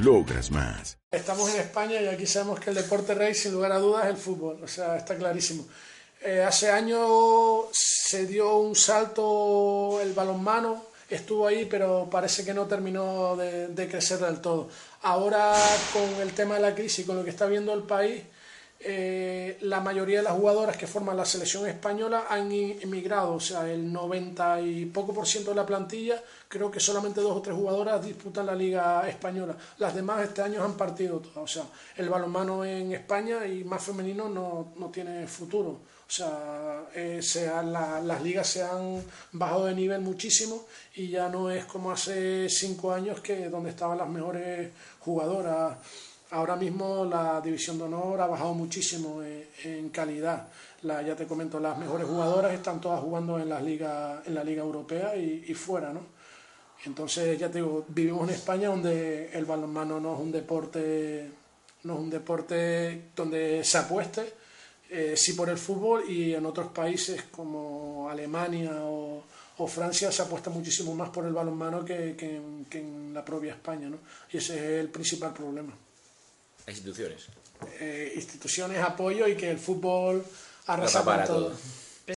Logras más. Estamos en España y aquí sabemos que el deporte rey, sin lugar a dudas, es el fútbol. O sea, está clarísimo. Eh, hace años se dio un salto el balonmano, estuvo ahí, pero parece que no terminó de, de crecer del todo. Ahora, con el tema de la crisis, con lo que está viendo el país, eh, la mayoría de las jugadoras que forman la selección española han emigrado, o sea, el 90 y poco por ciento de la plantilla, creo que solamente dos o tres jugadoras disputan la liga española. Las demás este año han partido todas, o sea, el balonmano en España y más femenino no, no tiene futuro. O sea, eh, las ligas se han bajado de nivel muchísimo y ya no es como hace cinco años que donde estaban las mejores jugadoras ahora mismo la división de honor ha bajado muchísimo en, calidad. La, ya te comento, las mejores jugadoras están todas jugando en, las ligas, en la Liga Europea y, fuera, ¿no? Entonces, ya te digo, vivimos en España donde el balonmano no es un deporte, no es un deporte donde se apueste, eh, sí por el fútbol y en otros países como Alemania o, Francia se apuesta muchísimo más por el balonmano que, que, que en la propia España, ¿no? Y ese es el principal problema instituciones. Eh, instituciones, apoyo y que el fútbol arrasa para todo.